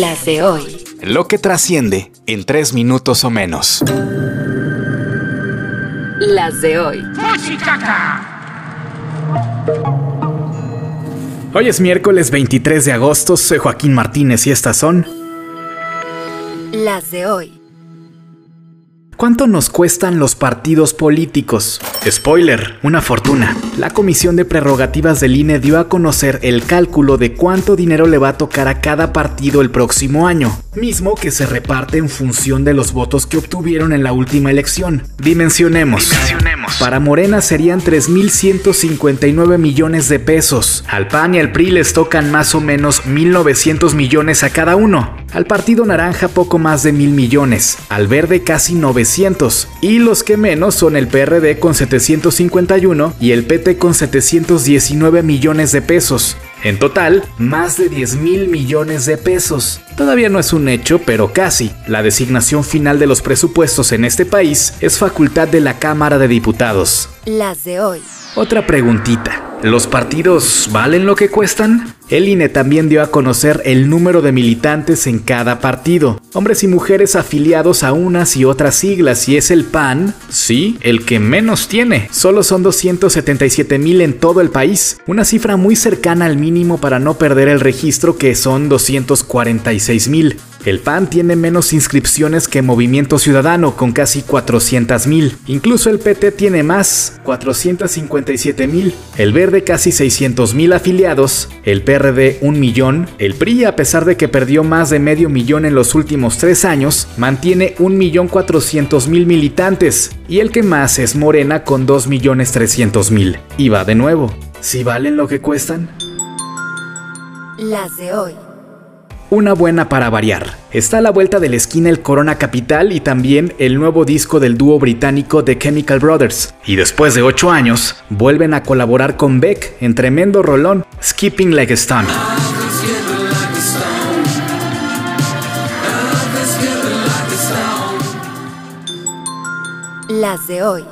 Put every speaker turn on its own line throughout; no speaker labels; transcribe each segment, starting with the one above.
Las de hoy.
Lo que trasciende en tres minutos o menos.
Las de hoy.
Hoy es miércoles 23 de agosto, soy Joaquín Martínez y estas son...
Las de hoy.
¿Cuánto nos cuestan los partidos políticos? Spoiler, una fortuna. La Comisión de Prerrogativas del INE dio a conocer el cálculo de cuánto dinero le va a tocar a cada partido el próximo año, mismo que se reparte en función de los votos que obtuvieron en la última elección. Dimensionemos. Para Morena serían 3.159 millones de pesos. Al PAN y al PRI les tocan más o menos 1.900 millones a cada uno. Al Partido Naranja poco más de mil millones, al Verde casi 900, y los que menos son el PRD con 751 y el PT con 719 millones de pesos. En total, más de 10 mil millones de pesos. Todavía no es un hecho, pero casi. La designación final de los presupuestos en este país es facultad de la Cámara de Diputados.
Las de hoy.
Otra preguntita. ¿Los partidos valen lo que cuestan? El INE también dio a conocer el número de militantes en cada partido, hombres y mujeres afiliados a unas y otras siglas, y es el PAN, sí, el que menos tiene. Solo son 277 mil en todo el país, una cifra muy cercana al mínimo para no perder el registro que son 246 mil. El PAN tiene menos inscripciones que Movimiento Ciudadano, con casi 400 mil. Incluso el PT tiene más, 457 mil. El Verde casi 600 mil afiliados. El PRD un millón. El PRI, a pesar de que perdió más de medio millón en los últimos tres años, mantiene un millón 400 mil militantes. Y el que más es Morena con 2 millones 300 mil. Y va de nuevo. ¿Si valen lo que cuestan?
Las de hoy.
Una buena para variar. Está a la vuelta de la esquina el Corona Capital y también el nuevo disco del dúo británico The Chemical Brothers. Y después de 8 años, vuelven a colaborar con Beck en tremendo rolón, Skipping Like a Stone.
Las de hoy.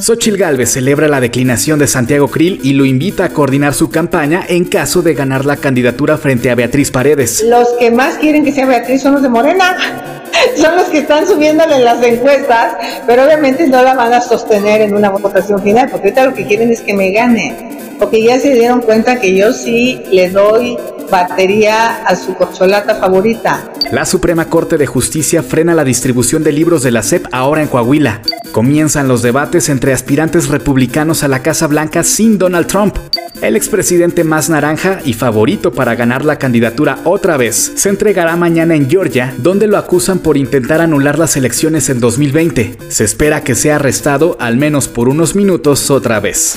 Xochil Gálvez celebra la declinación de Santiago Krill y lo invita a coordinar su campaña en caso de ganar la candidatura frente a Beatriz Paredes.
Los que más quieren que sea Beatriz son los de Morena. Son los que están subiéndole las encuestas, pero obviamente no la van a sostener en una votación final, porque ahorita lo que quieren es que me gane, porque ya se dieron cuenta que yo sí le doy batería a su corcholata favorita.
La Suprema Corte de Justicia frena la distribución de libros de la SEP ahora en Coahuila. Comienzan los debates entre aspirantes republicanos a la Casa Blanca sin Donald Trump. El expresidente más naranja y favorito para ganar la candidatura otra vez se entregará mañana en Georgia, donde lo acusan por intentar anular las elecciones en 2020. Se espera que sea arrestado al menos por unos minutos otra vez.